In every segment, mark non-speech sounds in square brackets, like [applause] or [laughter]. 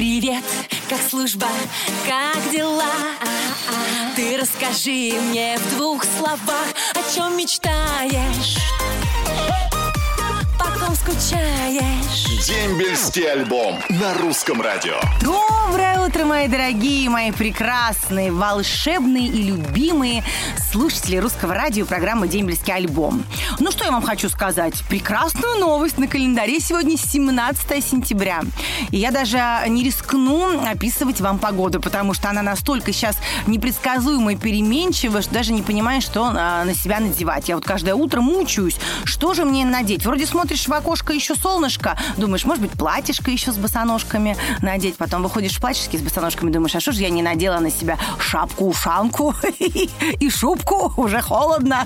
Привет, как служба, как дела? Ты расскажи мне в двух словах, о чем мечтаешь? Потом скучаешь. Дембельский альбом на русском радио. Доброе утро, мои дорогие, мои прекрасные, волшебные и любимые слушатели русского радио программы «Дембельский альбом». Ну, что я вам хочу сказать? Прекрасную новость на календаре сегодня 17 сентября. И я даже не рискну описывать вам погоду, потому что она настолько сейчас непредсказуемая, переменчивая, что даже не понимаю, что а, на себя надевать. Я вот каждое утро мучаюсь, что же мне надеть? Вроде смотришь в окошко, еще солнышко, думаешь, может быть, платьишко еще с босоножками надеть, потом выходишь в платьишке с босоножками, думаешь, а что же я не надела на себя шапку-ушанку [laughs] и шубку, уже холодно.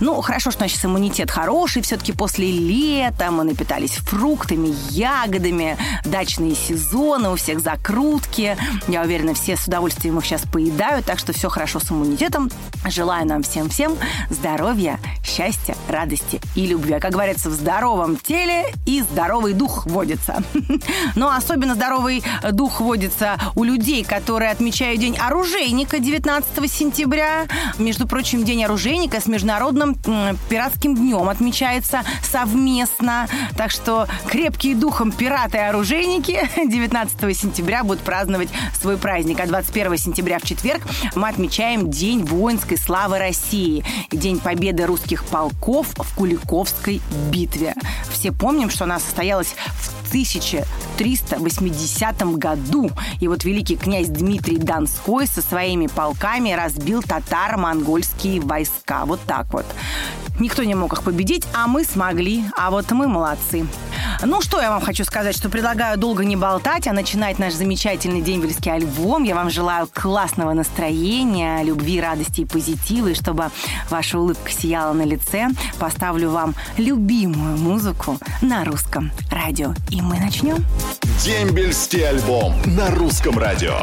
Ну, хорошо, что сейчас иммунитет хороший, все-таки после лета мы напитались фруктами, ягодами, дачные сезоны, у всех закрутки. Я уверена, все с удовольствием их сейчас поедают, так что все хорошо с иммунитетом. Желаю нам всем-всем здоровья, счастья, радости и любви. А как говорится, в здоровом теле и здоровый дух водится. [laughs] Но особенно здоровый дух водится у людей, которые отмечают День оружейника 19 сентября. Между прочим, День оружейника с Международным пиратским днем отмечается совместно. Так что крепкие духом пираты и оружейники [laughs] 19 сентября будут праздновать свой праздник. А 21 сентября в четверг мы отмечаем День воинской славы России. День победы русских полков в Куликовской битве. Все помним, что она состоялась в 1380 году. И вот великий князь Дмитрий Донской со своими полками разбил татаро-монгольские войска. Вот так вот. Никто не мог их победить, а мы смогли. А вот мы молодцы. Ну, что я вам хочу сказать, что предлагаю долго не болтать, а начинать наш замечательный дембельский альбом. Я вам желаю классного настроения, любви, радости и позитива, и чтобы ваша улыбка сияла на лице. Поставлю вам любимую музыку на русском радио. И мы начнем. Дембельский альбом на русском радио.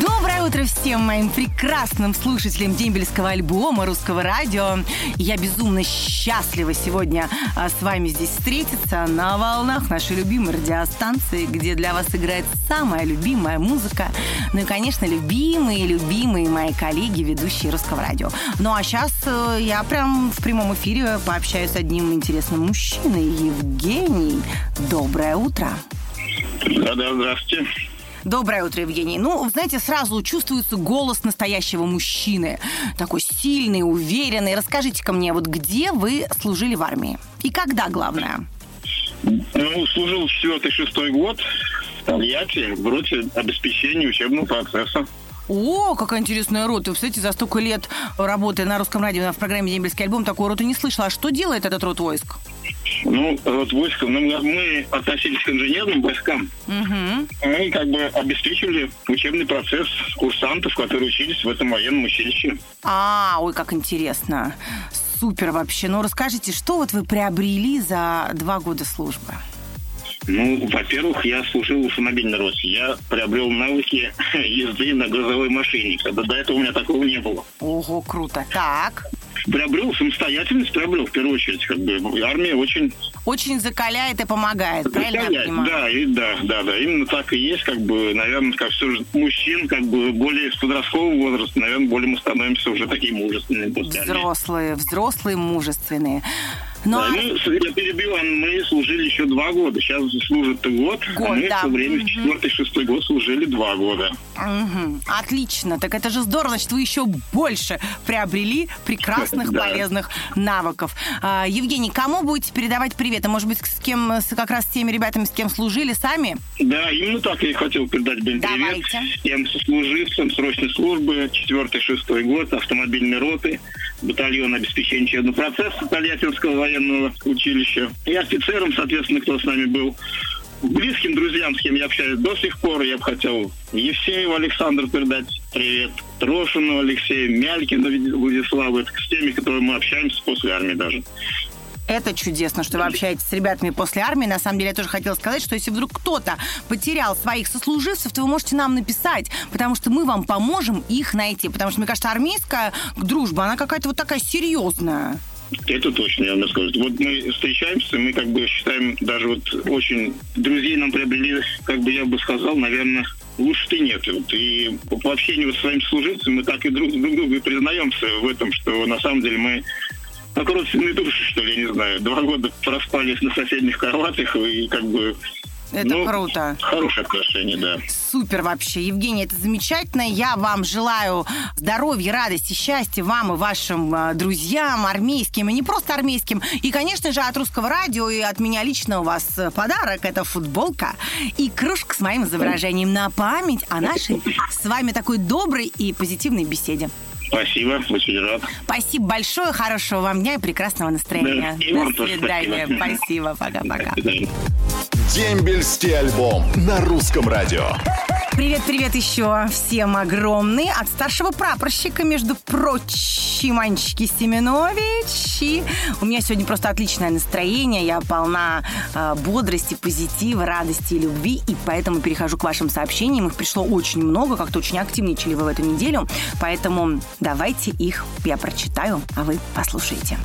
Доброе утро всем моим прекрасным слушателям дембельского альбома русского радио. Я безумно счастлива сегодня а, с вами здесь встретиться на волнах нашей любимой радиостанции, где для вас играет самая любимая музыка. Ну и, конечно, любимые, любимые мои коллеги, ведущие русского радио. Ну а сейчас э, я прям в прямом эфире пообщаюсь с одним интересным мужчиной. Евгений, доброе утро. Да-да, здравствуйте. Доброе утро, Евгений. Ну, знаете, сразу чувствуется голос настоящего мужчины. Такой сильный, уверенный. Расскажите-ка мне, вот где вы служили в армии? И когда, главное? Ну, служил четвертый-шестой год в Тольятти в роте обеспечения учебного процесса. О, какая интересная рота. Вы, кстати, за столько лет работы на русском радио в программе «Дембельский альбом» такую роту не слышала. А что делает этот род войск? Ну, вот войска, ну, мы относились к инженерным войскам. Угу. Мы как бы обеспечивали учебный процесс курсантов, которые учились в этом военном училище. А, ой, как интересно. Супер вообще. Ну, расскажите, что вот вы приобрели за два года службы? Ну, во-первых, я служил в автомобильной роте. Я приобрел навыки [laughs] езды на грузовой машине. Когда до этого у меня такого не было. Ого, круто. Так. Приобрел самостоятельность, приобрел в первую очередь. Как бы. Армия очень... Очень закаляет и помогает, правильно я Закаляет. понимаю? Да, и, да, да, да. Именно так и есть. Как бы, наверное, как все же мужчин, как бы более с подросткового возраста, наверное, более мы становимся уже такие мужественные после армии. Взрослые, взрослые, мужественные. Ну, Да, а- ну, я перебила, мы служили еще два года. Сейчас служит год, Год, а мы да. в то время в Мгм. четвертый, шестой год служили два года. Мгм. Отлично. Так это же здорово, значит, вы еще больше приобрели прекрасных, [laughs] Да. полезных навыков. А, Евгений, кому будете передавать привет? А может быть, с кем, с- как раз с теми ребятами, с кем служили сами? Да, именно так я и хотел передать Бен привет всем сослуживцам срочной службы, четвертый, шестой год, автомобильной роты, батальон обеспечения учебного процесса Тольяттинского военного училища и офицерам, соответственно, кто с нами был. Близким друзьям, с кем я общаюсь до сих пор, я бы хотел Евсееву Александру передать привет, Трошину Алексею, Мялькину Владиславу, это с теми, которые мы общаемся после армии даже. Это чудесно, что вы общаетесь с ребятами после армии. На самом деле, я тоже хотела сказать, что если вдруг кто-то потерял своих сослуживцев, то вы можете нам написать, потому что мы вам поможем их найти. Потому что, мне кажется, армейская дружба, она какая-то вот такая серьезная. Это точно, я вам скажу. Вот мы встречаемся, мы как бы считаем, даже вот очень друзей нам приобрели, как бы я бы сказал, наверное, лучше нет. Вот. И по общению с своими служителями мы так и друг, друг другу и признаемся в этом, что на самом деле мы как родственные души, что ли, я не знаю. Два года проспали на соседних кроватях и как бы это ну, круто. Хорошее отношение, да. Супер вообще. Евгений, это замечательно. Я вам желаю здоровья, радости, счастья вам и вашим э, друзьям, армейским, и не просто армейским. И, конечно же, от русского радио и от меня лично у вас подарок. Это футболка и кружка с моим изображением на память о нашей с вами такой доброй и позитивной беседе. Спасибо, очень рад. Спасибо большое, хорошего вам дня и прекрасного настроения. Да, [laughs] До свидания. Спасибо, пока-пока. Дембельский альбом на русском радио. Привет-привет еще всем огромный от старшего прапорщика, между прочим, Анечки Семенович. И у меня сегодня просто отличное настроение, я полна э, бодрости, позитива, радости и любви, и поэтому перехожу к вашим сообщениям. Их пришло очень много, как-то очень активничали вы в эту неделю, поэтому давайте их я прочитаю, а вы послушайте.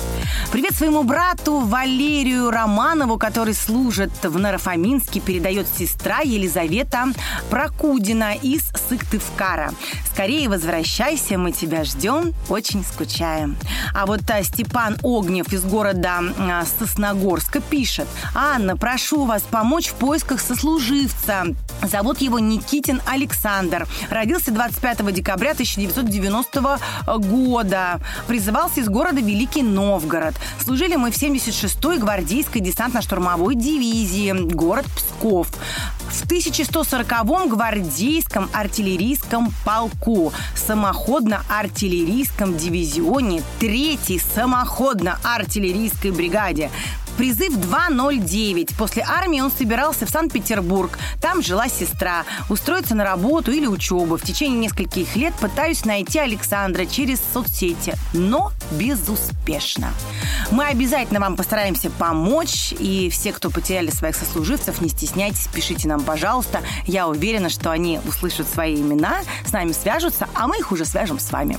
Привет своему брату Валерию Романову, который служит в Нарафаминске, передает сестра Елизавета Прокудина Кудина из Сыктывкара. Скорее возвращайся, мы тебя ждем, очень скучаем. А вот а, Степан Огнев из города а, Сосногорска пишет. Анна, прошу вас помочь в поисках сослуживца. Зовут его Никитин Александр. Родился 25 декабря 1990 года. Призывался из города Великий Новгород. Служили мы в 76-й гвардейской десантно-штурмовой дивизии, город Псков. В 1140-м гвардейском артиллерийском полку, самоходно-артиллерийском дивизионе 3-й самоходно-артиллерийской бригаде Призыв 209. После армии он собирался в Санкт-Петербург. Там жила сестра. Устроиться на работу или учебу. В течение нескольких лет пытаюсь найти Александра через соцсети, но безуспешно. Мы обязательно вам постараемся помочь. И все, кто потеряли своих сослуживцев, не стесняйтесь, пишите нам, пожалуйста. Я уверена, что они услышат свои имена, с нами свяжутся, а мы их уже свяжем с вами.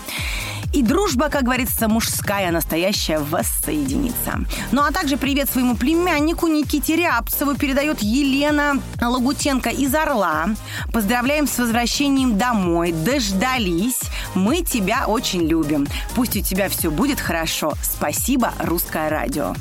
И дружба, как говорится, мужская, настоящая, воссоединится. Ну а также привет своему племяннику Никите Рябцеву передает Елена Лагутенко из Орла. Поздравляем с возвращением домой. Дождались. Мы тебя очень любим. Пусть у тебя все будет хорошо. Спасибо, Русское радио.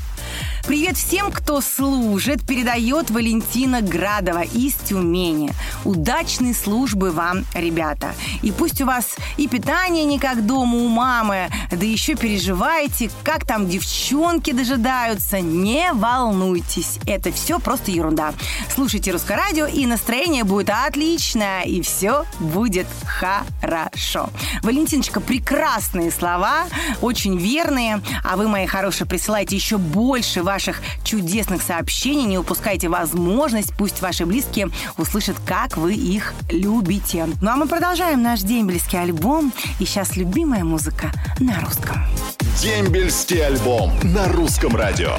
Привет всем, кто служит, передает Валентина Градова из Тюмени. Удачной службы вам, ребята. И пусть у вас и питание не как дома у мамы, да еще переживаете, как там девчонки дожидаются. Не волнуйтесь, это все просто ерунда. Слушайте Русское радио, и настроение будет отличное, и все будет хорошо. Валентиночка, прекрасные слова, очень верные, а вы, мои хорошие, присылайте еще больше ваших ваших чудесных сообщений. Не упускайте возможность, пусть ваши близкие услышат, как вы их любите. Ну а мы продолжаем наш дембельский альбом. И сейчас любимая музыка на русском. Дембельский альбом на русском радио.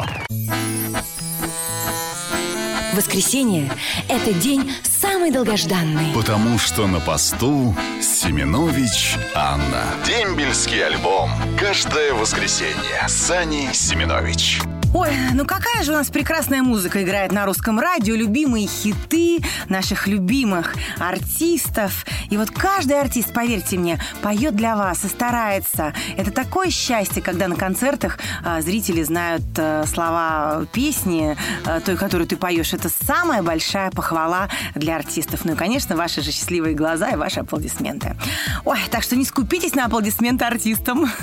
Воскресенье – это день самый долгожданный. Потому что на посту Семенович Анна. Дембельский альбом. Каждое воскресенье. Сани Семенович. Ой, ну какая же у нас прекрасная музыка играет на русском радио, любимые хиты наших любимых артистов. И вот каждый артист, поверьте мне, поет для вас и старается. Это такое счастье, когда на концертах а, зрители знают а, слова песни, а, той, которую ты поешь. Это самая большая похвала для артистов. Ну и, конечно, ваши же счастливые глаза и ваши аплодисменты. Ой, так что не скупитесь на аплодисменты артистам. [laughs]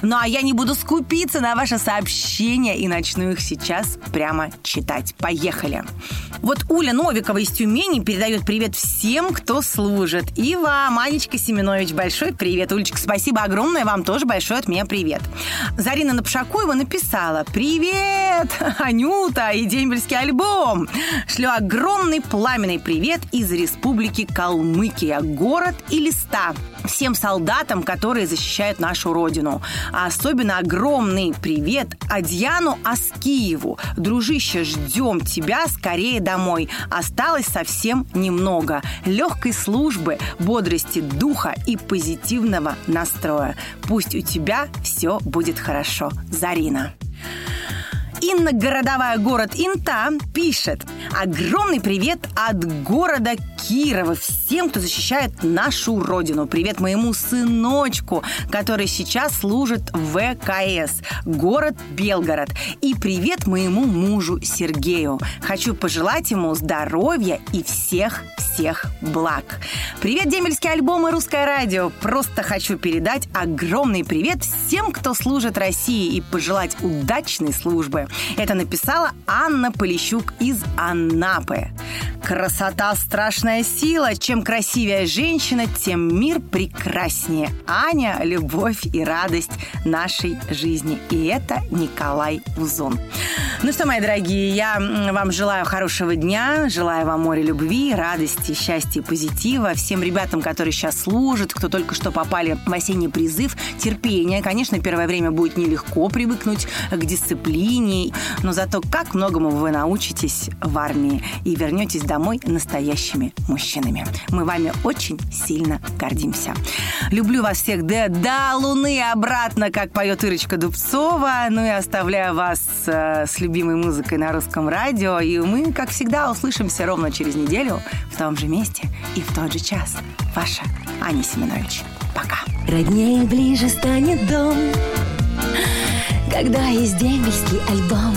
Ну а я не буду скупиться на ваше сообщение сообщения и начну их сейчас прямо читать. Поехали. Вот Уля Новикова из Тюмени передает привет всем, кто служит. И вам, Анечка Семенович, большой привет. Улечка, спасибо огромное, вам тоже большой от меня привет. Зарина Напшакуева написала «Привет, [laughs] Анюта и дембельский альбом!» Шлю огромный пламенный привет из Республики Калмыкия, город и листа всем солдатам, которые защищают нашу родину. А особенно огромный привет Демьяну Аскиеву. Дружище, ждем тебя скорее домой. Осталось совсем немного. Легкой службы, бодрости духа и позитивного настроя. Пусть у тебя все будет хорошо. Зарина. Инна Городовая, город Инта, пишет. Огромный привет от города Кирова всем, кто защищает нашу родину. Привет моему сыночку, который сейчас служит в ВКС, город Белгород. И привет моему мужу Сергею. Хочу пожелать ему здоровья и всех всех благ. Привет, демельские альбомы «Русское радио». Просто хочу передать огромный привет всем, кто служит России и пожелать удачной службы. Это написала Анна Полищук из Анапы. Красота – страшная сила. Чем красивее женщина, тем мир прекраснее. Аня – любовь и радость нашей жизни. И это Николай Узон. Ну что, мои дорогие, я вам желаю хорошего дня, желаю вам море любви, радости, счастья и позитива. Всем ребятам, которые сейчас служат, кто только что попали в осенний призыв, терпения. Конечно, первое время будет нелегко привыкнуть к дисциплине, но зато как многому вы научитесь в армии и вернетесь домой настоящими мужчинами. Мы вами очень сильно гордимся. Люблю вас всех до, до луны обратно, как поет Ирочка Дубцова. Ну и оставляю вас э, с любимой музыкой на русском радио. И мы, как всегда, услышимся ровно через неделю в том же месте и в тот же час. Ваша Аня Семенович. Пока. Роднее ближе станет дом, когда есть дембельский альбом.